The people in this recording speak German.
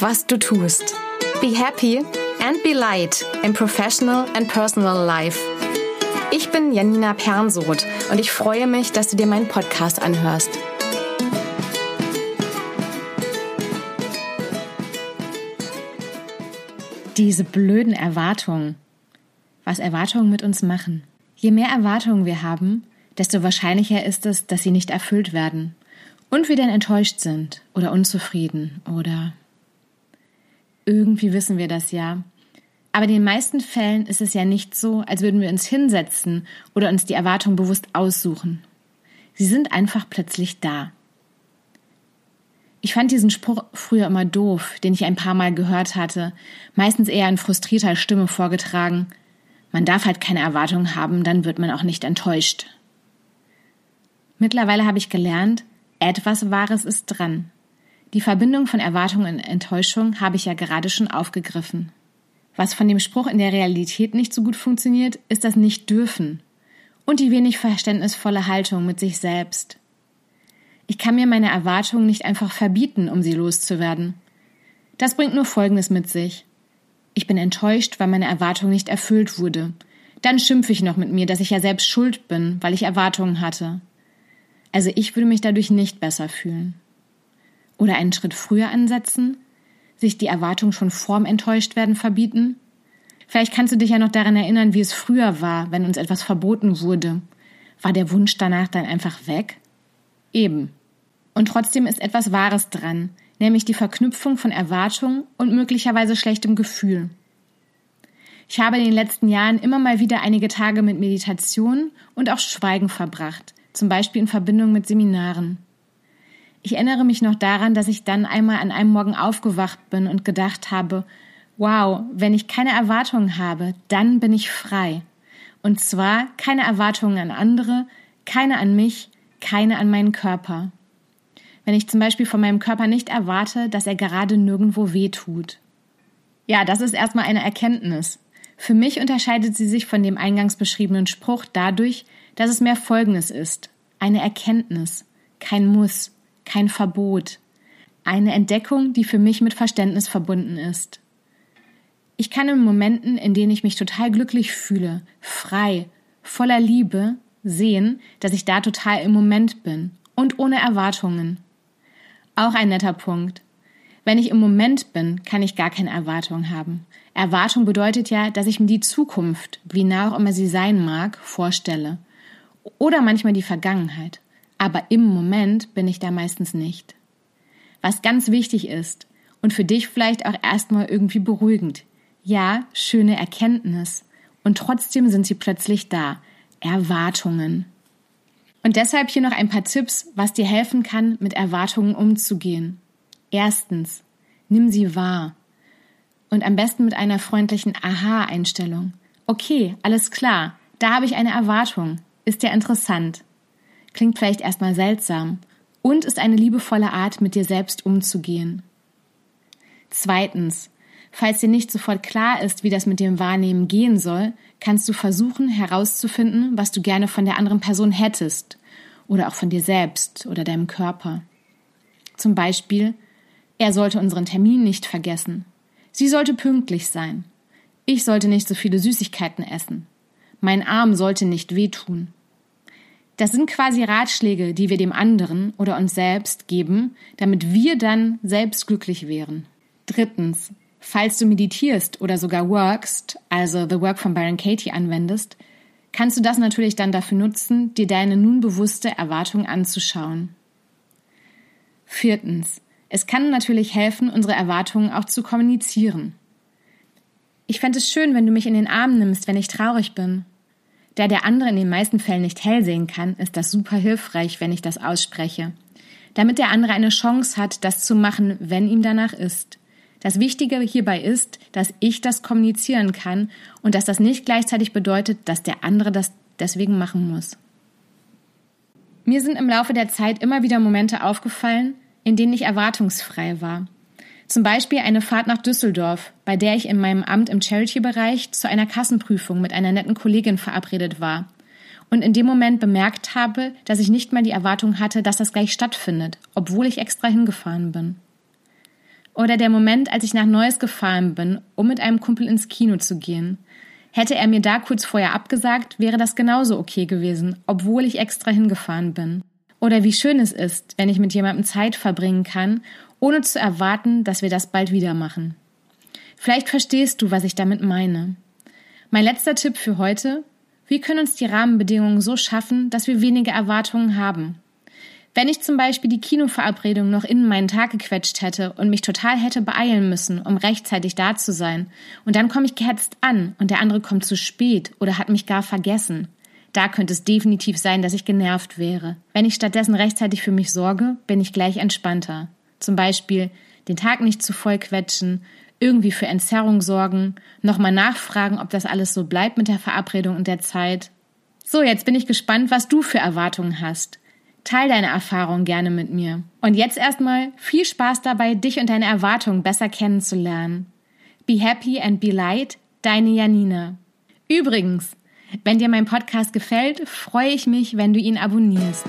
was du tust. Be happy and be light in professional and personal life. Ich bin Janina Pernsoth und ich freue mich, dass du dir meinen Podcast anhörst. Diese blöden Erwartungen. Was Erwartungen mit uns machen. Je mehr Erwartungen wir haben, desto wahrscheinlicher ist es, dass sie nicht erfüllt werden und wir dann enttäuscht sind oder unzufrieden oder irgendwie wissen wir das ja. Aber in den meisten Fällen ist es ja nicht so, als würden wir uns hinsetzen oder uns die Erwartungen bewusst aussuchen. Sie sind einfach plötzlich da. Ich fand diesen Spruch früher immer doof, den ich ein paar Mal gehört hatte, meistens eher in frustrierter Stimme vorgetragen. Man darf halt keine Erwartungen haben, dann wird man auch nicht enttäuscht. Mittlerweile habe ich gelernt, etwas Wahres ist dran. Die Verbindung von Erwartung und Enttäuschung habe ich ja gerade schon aufgegriffen. Was von dem Spruch in der Realität nicht so gut funktioniert, ist das Nicht-Dürfen und die wenig verständnisvolle Haltung mit sich selbst. Ich kann mir meine Erwartungen nicht einfach verbieten, um sie loszuwerden. Das bringt nur Folgendes mit sich. Ich bin enttäuscht, weil meine Erwartung nicht erfüllt wurde. Dann schimpfe ich noch mit mir, dass ich ja selbst schuld bin, weil ich Erwartungen hatte. Also ich würde mich dadurch nicht besser fühlen. Oder einen Schritt früher ansetzen, sich die Erwartung schon vorm Enttäuschtwerden verbieten. Vielleicht kannst du dich ja noch daran erinnern, wie es früher war, wenn uns etwas verboten wurde. War der Wunsch danach dann einfach weg? Eben. Und trotzdem ist etwas Wahres dran, nämlich die Verknüpfung von Erwartung und möglicherweise schlechtem Gefühl. Ich habe in den letzten Jahren immer mal wieder einige Tage mit Meditation und auch Schweigen verbracht, zum Beispiel in Verbindung mit Seminaren. Ich erinnere mich noch daran, dass ich dann einmal an einem Morgen aufgewacht bin und gedacht habe, wow, wenn ich keine Erwartungen habe, dann bin ich frei. Und zwar keine Erwartungen an andere, keine an mich, keine an meinen Körper. Wenn ich zum Beispiel von meinem Körper nicht erwarte, dass er gerade nirgendwo weh tut. Ja, das ist erstmal eine Erkenntnis. Für mich unterscheidet sie sich von dem eingangs beschriebenen Spruch dadurch, dass es mehr Folgendes ist. Eine Erkenntnis, kein Muss, kein Verbot. Eine Entdeckung, die für mich mit Verständnis verbunden ist. Ich kann in Momenten, in denen ich mich total glücklich fühle, frei, voller Liebe, sehen, dass ich da total im Moment bin und ohne Erwartungen. Auch ein netter Punkt. Wenn ich im Moment bin, kann ich gar keine Erwartung haben. Erwartung bedeutet ja, dass ich mir die Zukunft, wie nah auch immer sie sein mag, vorstelle oder manchmal die Vergangenheit. Aber im Moment bin ich da meistens nicht. Was ganz wichtig ist und für dich vielleicht auch erstmal irgendwie beruhigend. Ja, schöne Erkenntnis. Und trotzdem sind sie plötzlich da. Erwartungen. Und deshalb hier noch ein paar Tipps, was dir helfen kann, mit Erwartungen umzugehen. Erstens, nimm sie wahr. Und am besten mit einer freundlichen Aha-Einstellung. Okay, alles klar, da habe ich eine Erwartung ist ja interessant. Klingt vielleicht erstmal seltsam und ist eine liebevolle Art, mit dir selbst umzugehen. Zweitens, falls dir nicht sofort klar ist, wie das mit dem Wahrnehmen gehen soll, kannst du versuchen herauszufinden, was du gerne von der anderen Person hättest oder auch von dir selbst oder deinem Körper. Zum Beispiel, er sollte unseren Termin nicht vergessen. Sie sollte pünktlich sein. Ich sollte nicht so viele Süßigkeiten essen. Mein Arm sollte nicht wehtun. Das sind quasi Ratschläge, die wir dem anderen oder uns selbst geben, damit wir dann selbst glücklich wären. Drittens, falls du meditierst oder sogar workst, also The Work von Byron Katie anwendest, kannst du das natürlich dann dafür nutzen, dir deine nun bewusste Erwartung anzuschauen. Viertens, es kann natürlich helfen, unsere Erwartungen auch zu kommunizieren. Ich fände es schön, wenn du mich in den Arm nimmst, wenn ich traurig bin. Da der andere in den meisten Fällen nicht hell sehen kann, ist das super hilfreich, wenn ich das ausspreche. Damit der andere eine Chance hat, das zu machen, wenn ihm danach ist. Das Wichtige hierbei ist, dass ich das kommunizieren kann und dass das nicht gleichzeitig bedeutet, dass der andere das deswegen machen muss. Mir sind im Laufe der Zeit immer wieder Momente aufgefallen, in denen ich erwartungsfrei war. Zum Beispiel eine Fahrt nach Düsseldorf, bei der ich in meinem Amt im Charity-Bereich zu einer Kassenprüfung mit einer netten Kollegin verabredet war und in dem Moment bemerkt habe, dass ich nicht mal die Erwartung hatte, dass das gleich stattfindet, obwohl ich extra hingefahren bin. Oder der Moment, als ich nach Neues gefahren bin, um mit einem Kumpel ins Kino zu gehen. Hätte er mir da kurz vorher abgesagt, wäre das genauso okay gewesen, obwohl ich extra hingefahren bin. Oder wie schön es ist, wenn ich mit jemandem Zeit verbringen kann, ohne zu erwarten, dass wir das bald wieder machen. Vielleicht verstehst du, was ich damit meine. Mein letzter Tipp für heute. Wir können uns die Rahmenbedingungen so schaffen, dass wir weniger Erwartungen haben. Wenn ich zum Beispiel die Kinoverabredung noch in meinen Tag gequetscht hätte und mich total hätte beeilen müssen, um rechtzeitig da zu sein, und dann komme ich gehetzt an und der andere kommt zu spät oder hat mich gar vergessen, da könnte es definitiv sein, dass ich genervt wäre. Wenn ich stattdessen rechtzeitig für mich sorge, bin ich gleich entspannter. Zum Beispiel den Tag nicht zu voll quetschen, irgendwie für Entzerrung sorgen, nochmal nachfragen, ob das alles so bleibt mit der Verabredung und der Zeit. So, jetzt bin ich gespannt, was du für Erwartungen hast. Teil deine Erfahrungen gerne mit mir. Und jetzt erstmal viel Spaß dabei, dich und deine Erwartungen besser kennenzulernen. Be happy and be light, deine Janina. Übrigens, wenn dir mein Podcast gefällt, freue ich mich, wenn du ihn abonnierst.